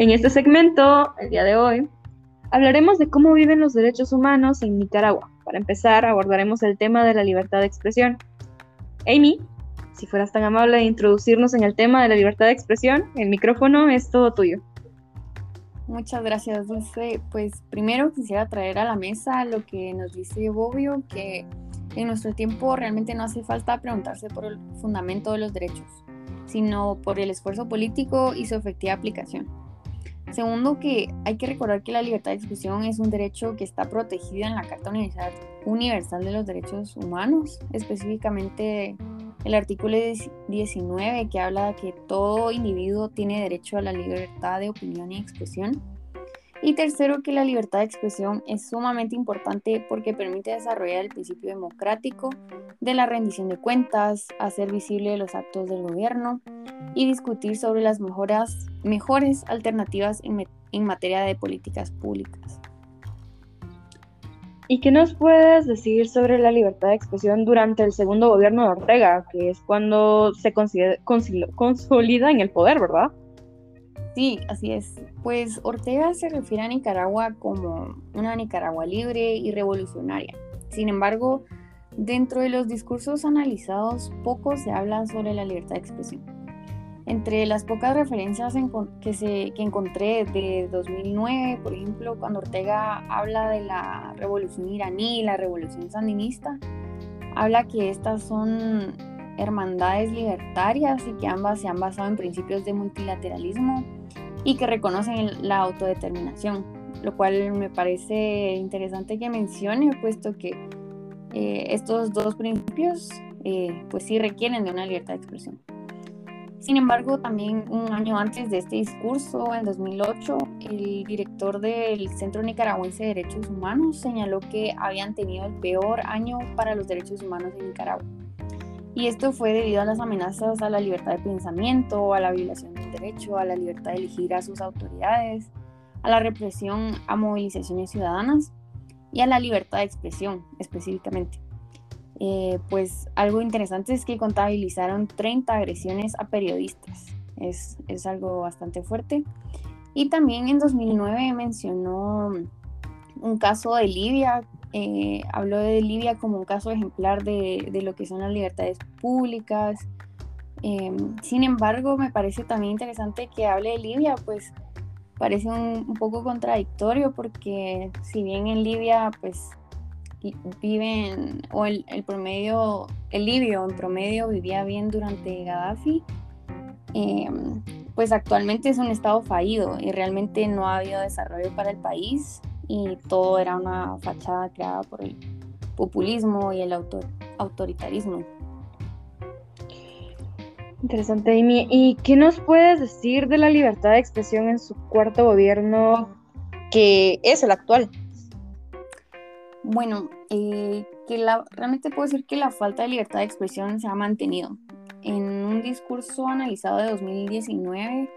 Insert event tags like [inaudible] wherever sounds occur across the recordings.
En este segmento, el día de hoy, hablaremos de cómo viven los derechos humanos en Nicaragua. Para empezar, abordaremos el tema de la libertad de expresión. Amy, si fueras tan amable de introducirnos en el tema de la libertad de expresión, el micrófono es todo tuyo. Muchas gracias, Dulce. Pues primero quisiera traer a la mesa lo que nos dice Bobbio, que en nuestro tiempo realmente no hace falta preguntarse por el fundamento de los derechos, sino por el esfuerzo político y su efectiva aplicación. Segundo, que hay que recordar que la libertad de expresión es un derecho que está protegido en la Carta Universal de los Derechos Humanos, específicamente el artículo 19 que habla que todo individuo tiene derecho a la libertad de opinión y expresión. Y tercero, que la libertad de expresión es sumamente importante porque permite desarrollar el principio democrático de la rendición de cuentas, hacer visible los actos del gobierno y discutir sobre las mejoras, mejores alternativas en, en materia de políticas públicas. ¿Y qué nos puedes decir sobre la libertad de expresión durante el segundo gobierno de Ortega, que es cuando se consolida en el poder, verdad? Sí, así es. Pues Ortega se refiere a Nicaragua como una Nicaragua libre y revolucionaria. Sin embargo, dentro de los discursos analizados, poco se habla sobre la libertad de expresión. Entre las pocas referencias que, se, que encontré de 2009, por ejemplo, cuando Ortega habla de la revolución iraní, la revolución sandinista, habla que estas son hermandades libertarias y que ambas se han basado en principios de multilateralismo y que reconocen la autodeterminación, lo cual me parece interesante que mencione, puesto que eh, estos dos principios eh, pues sí requieren de una libertad de expresión. Sin embargo, también un año antes de este discurso, en 2008, el director del Centro Nicaragüense de Derechos Humanos señaló que habían tenido el peor año para los derechos humanos en Nicaragua. Y esto fue debido a las amenazas a la libertad de pensamiento, a la violación del derecho, a la libertad de elegir a sus autoridades, a la represión a movilizaciones ciudadanas y a la libertad de expresión específicamente. Eh, pues algo interesante es que contabilizaron 30 agresiones a periodistas. Es, algo bastante fuerte. Y también en 2009 mencionó un caso de Libia, eh, habló de Libia como un caso ejemplar de, lo que son las libertades públicas. Em, sin embargo, me parece también interesante que hable de Libia, pues parece un, poco contradictorio porque si bien en Libia pues viven, o el, promedio, el libio en promedio vivía bien durante Gaddafi, em, pues actualmente es un estado fallido y realmente no ha habido desarrollo para el país y todo era una fachada creada por el populismo y el autoritarismo. Interesante, Amy. ¿Y qué nos puedes decir de la libertad de expresión en su cuarto gobierno, que es el actual? Bueno, eh, que la, realmente puedo decir que la falta de libertad de expresión se ha mantenido. En un discurso analizado de 2019,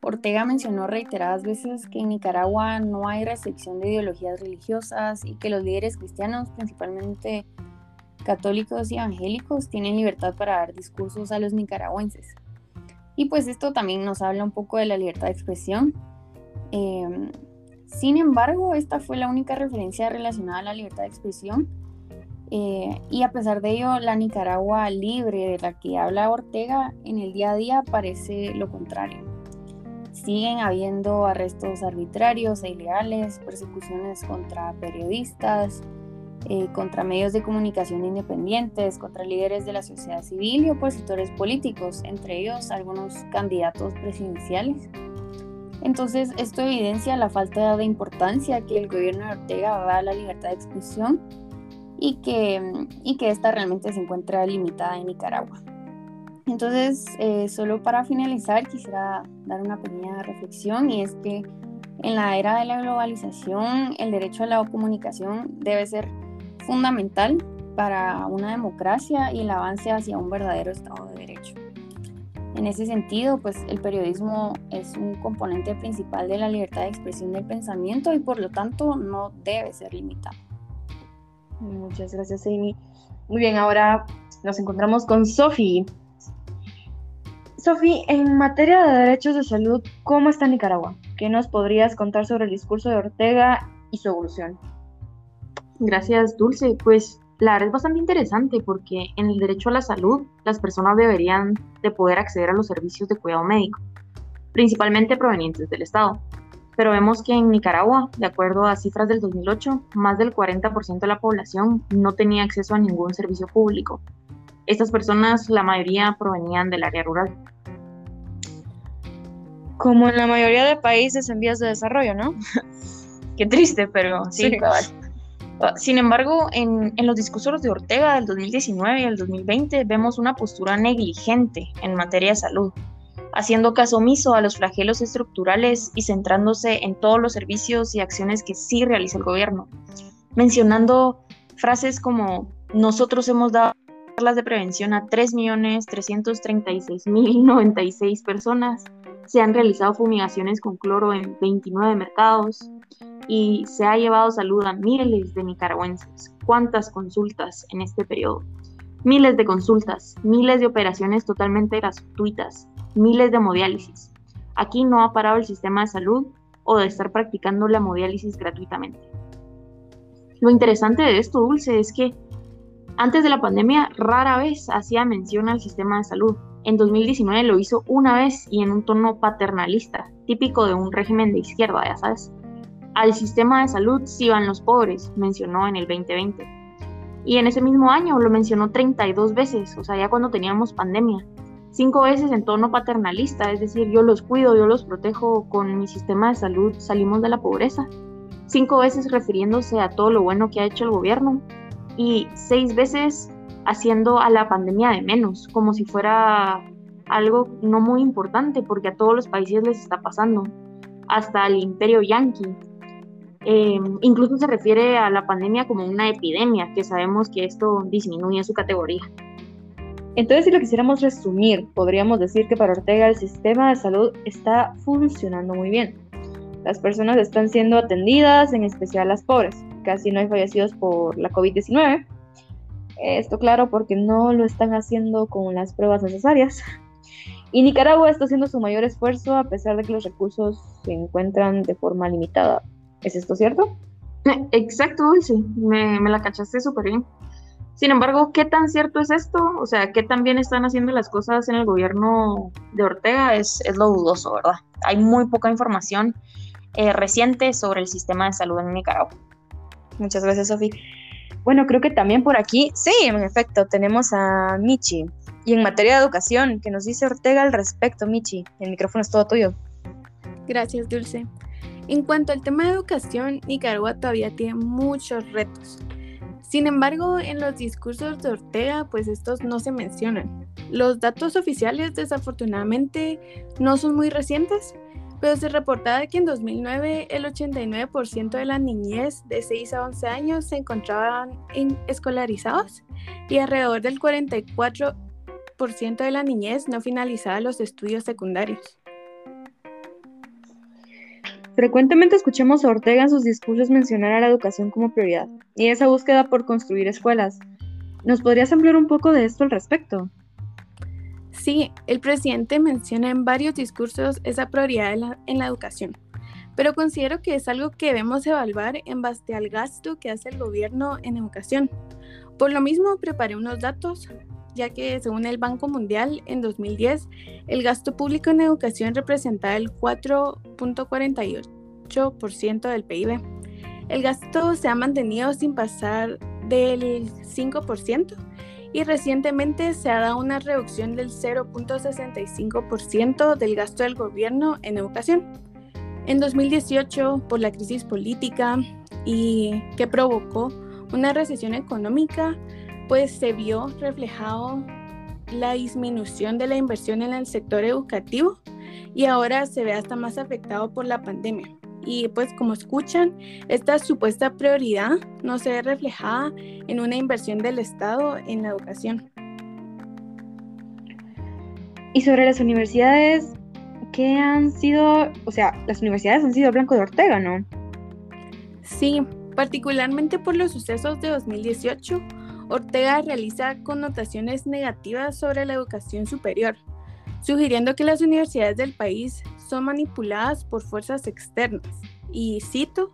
Ortega mencionó reiteradas veces que en Nicaragua no hay restricción de ideologías religiosas y que los líderes cristianos, principalmente católicos y evangélicos, tienen libertad para dar discursos a los nicaragüenses. Y pues esto también nos habla un poco de la libertad de expresión. Em, sin embargo, esta fue la única referencia relacionada a la libertad de expresión. Eh, y a pesar de ello, la Nicaragua libre de la que habla Ortega en el día a día parece lo contrario. Siguen habiendo arrestos arbitrarios e ilegales, persecuciones contra periodistas, eh, contra medios de comunicación independientes, contra líderes de la sociedad civil y opositores políticos, entre ellos algunos candidatos presidenciales. Entonces, esto evidencia la falta de importancia que el gobierno de Ortega da a la libertad de expresión y que, y que esta realmente se encuentra limitada en Nicaragua. Entonces, eh, solo para finalizar, quisiera dar una pequeña reflexión y es que en la era de la globalización, el derecho a la comunicación debe ser fundamental para una democracia y el avance hacia un verdadero Estado de Derecho. En ese sentido, pues el periodismo es un componente principal de la libertad de expresión del pensamiento y por lo tanto no debe ser limitado. Muchas gracias, Amy. Muy bien, ahora nos encontramos con Sofi. Sofi, en materia de derechos de salud, ¿cómo está Nicaragua? ¿qué nos podrías contar sobre el discurso de Ortega y su evolución? Gracias, Dulce. Pues la verdad es bastante interesante porque en el derecho a la salud las personas deberían de poder acceder a los servicios de cuidado médico, principalmente provenientes del Estado. Pero vemos que en Nicaragua, de acuerdo a cifras del 2008, más del 40% de la población no tenía acceso a ningún servicio público. Estas personas, la mayoría provenían del área rural. Como en la mayoría de países en vías de desarrollo, ¿no? [laughs] Qué triste, pero sí, Ah, sin embargo, en, los discursos de Ortega del 2019 y el 2020 vemos una postura negligente en materia de salud, haciendo caso omiso a los flagelos estructurales y centrándose en todos los servicios y acciones que sí realiza el gobierno, mencionando frases como nosotros hemos dado las de prevención a 3.336.096 personas, se han realizado fumigaciones con cloro en 29 mercados, y se ha llevado salud a miles de nicaragüenses. ¿Cuántas consultas en este periodo? Miles de consultas, miles de operaciones totalmente gratuitas, miles de hemodiálisis. Aquí no ha parado el sistema de salud o de estar practicando la hemodiálisis gratuitamente. Lo interesante de esto, Dulce, es que antes de la pandemia rara vez hacía mención al sistema de salud. En 2019 lo hizo una vez y en un tono paternalista, típico de un régimen de izquierda, ya sabes. Al sistema de salud sí van los pobres, mencionó en el 2020. Y en ese mismo año lo mencionó 32 veces, o sea, ya cuando teníamos pandemia. Cinco veces en tono paternalista, es decir, yo los cuido, yo los protejo, con mi sistema de salud salimos de la pobreza. Cinco veces refiriéndose a todo lo bueno que ha hecho el gobierno y seis veces haciendo a la pandemia de menos, como si fuera algo no muy importante, porque a todos los países les está pasando, hasta el imperio yanqui, Em, incluso se refiere a la pandemia como una epidemia, que sabemos que esto disminuye su categoría. Entonces, si lo quisiéramos resumir, podríamos decir que para Ortega el sistema de salud está funcionando muy bien. Las personas están siendo atendidas, en especial las pobres. Casi no hay fallecidos por la COVID-19. Esto claro porque no lo están haciendo con las pruebas necesarias. Y Nicaragua está haciendo su mayor esfuerzo a pesar de que los recursos se encuentran de forma limitada. ¿Es esto cierto? Exacto, Dulce, me, me la cachaste súper bien. Sin embargo, ¿qué tan cierto es esto? O sea, ¿qué tan bien están haciendo las cosas en el gobierno de Ortega? Es, es lo dudoso, ¿verdad? Hay muy poca información eh, reciente sobre el sistema de salud en Nicaragua. Muchas gracias, Sofi. Bueno, creo que también por aquí, sí, en efecto, tenemos a Michi. Y en materia de educación, ¿qué nos dice Ortega al respecto, Michi? El micrófono es todo tuyo. Gracias, Dulce. En cuanto al tema de educación, Nicaragua todavía tiene muchos retos. Sin embargo, en los discursos de Ortega, pues estos no se mencionan. Los datos oficiales desafortunadamente no son muy recientes, pero se reportaba que en 2009 el 89% de la niñez de 6 a 11 años se encontraban escolarizados y alrededor del 44% de la niñez no finalizaba los estudios secundarios. Frecuentemente escuchamos a Ortega en sus discursos mencionar a la educación como prioridad y esa búsqueda por construir escuelas. ¿Nos podrías ampliar un poco de esto al respecto? Sí, el presidente menciona en varios discursos esa prioridad en la, educación, pero considero que es algo que debemos evaluar en base al gasto que hace el gobierno en educación. Por lo mismo, preparé unos datos, ya que según el Banco Mundial, en 2010, el gasto público en educación representaba el 4.48% del PIB. El gasto se ha mantenido sin pasar del 5% y recientemente se ha dado una reducción del 0.65% del gasto del gobierno en educación. En 2018, por la crisis política y que provocó una recesión económica, pues se vio reflejado la disminución de la inversión en el sector educativo y ahora se ve hasta más afectado por la pandemia. Y pues como escuchan, esta supuesta prioridad no se ve reflejada en una inversión del Estado en la educación. Y sobre las universidades, ¿qué han sido? O sea, las universidades han sido blanco de Ortega, ¿no? Sí, particularmente por los sucesos de 2018 Ortega realiza connotaciones negativas sobre la educación superior, sugiriendo que las universidades del país son manipuladas por fuerzas externas. Y cito,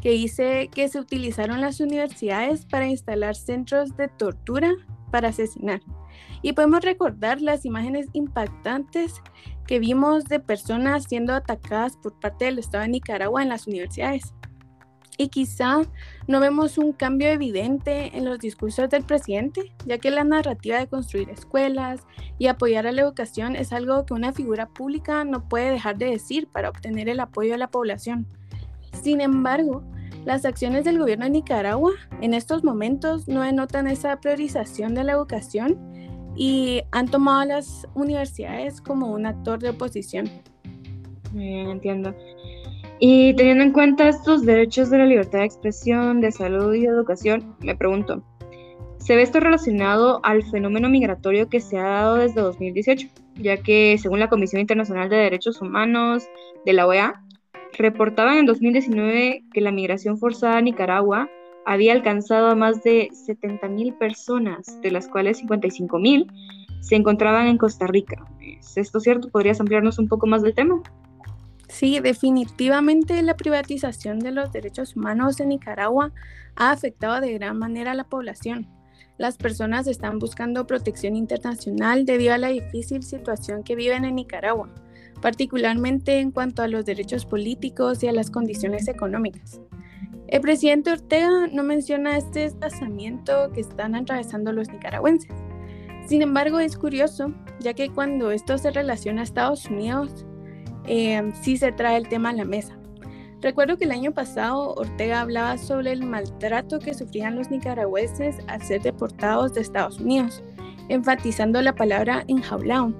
que dice que se utilizaron las universidades para instalar centros de tortura para asesinar. Y podemos recordar las imágenes impactantes que vimos de personas siendo atacadas por parte del Estado de Nicaragua en las universidades. Y quizá no vemos un cambio evidente en los discursos del presidente, ya que la narrativa de construir escuelas y apoyar a la educación es algo que una figura pública no puede dejar de decir para obtener el apoyo de la población. Sin embargo, las acciones del gobierno de Nicaragua en estos momentos no denotan esa priorización de la educación y han tomado a las universidades como un actor de oposición. entiendo. Y teniendo en cuenta estos derechos de la libertad de expresión, de salud y de educación, me pregunto, ¿se ve esto relacionado al fenómeno migratorio que se ha dado desde 2018? Ya que según la Comisión Internacional de Derechos Humanos de la OEA, reportaban en 2019 que la migración forzada a Nicaragua había alcanzado a más de 70.000 personas, de las cuales 55.000 se encontraban en Costa Rica. ¿Es esto cierto? ¿Podrías ampliarnos un poco más del tema? Sí, definitivamente la privatización de los derechos humanos en Nicaragua ha afectado de gran manera a la población. Las personas están buscando protección internacional debido a la difícil situación que viven en Nicaragua, particularmente en cuanto a los derechos políticos y a las condiciones económicas. El presidente Ortega no menciona este desplazamiento que están atravesando los nicaragüenses. Sin embargo, es curioso, ya que cuando esto se relaciona a Estados Unidos, eh, sí se trae el tema a la mesa. Recuerdo que el año pasado Ortega hablaba sobre el maltrato que sufrían los nicaragüenses al ser deportados de Estados Unidos, enfatizando la palabra enjaulado.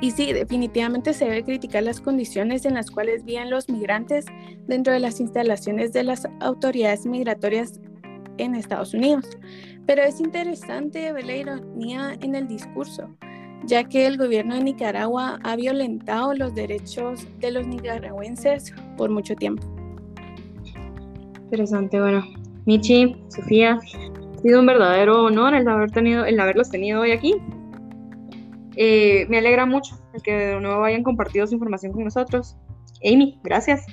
Y sí, definitivamente se debe criticar las condiciones en las cuales viven los migrantes dentro de las instalaciones de las autoridades migratorias en Estados Unidos. Pero es interesante ver la ironía en el discurso ya que el gobierno de Nicaragua ha violentado los derechos de los nicaragüenses por mucho tiempo. Interesante, bueno, Michi, Sofía, ha sido un verdadero honor el, haber tenido, el haberlos tenido hoy aquí. Eh, me alegra mucho el que de nuevo hayan compartido su información con nosotros. Amy, gracias.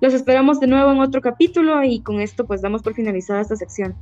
Los esperamos de nuevo en otro capítulo y con esto pues damos por finalizada esta sección.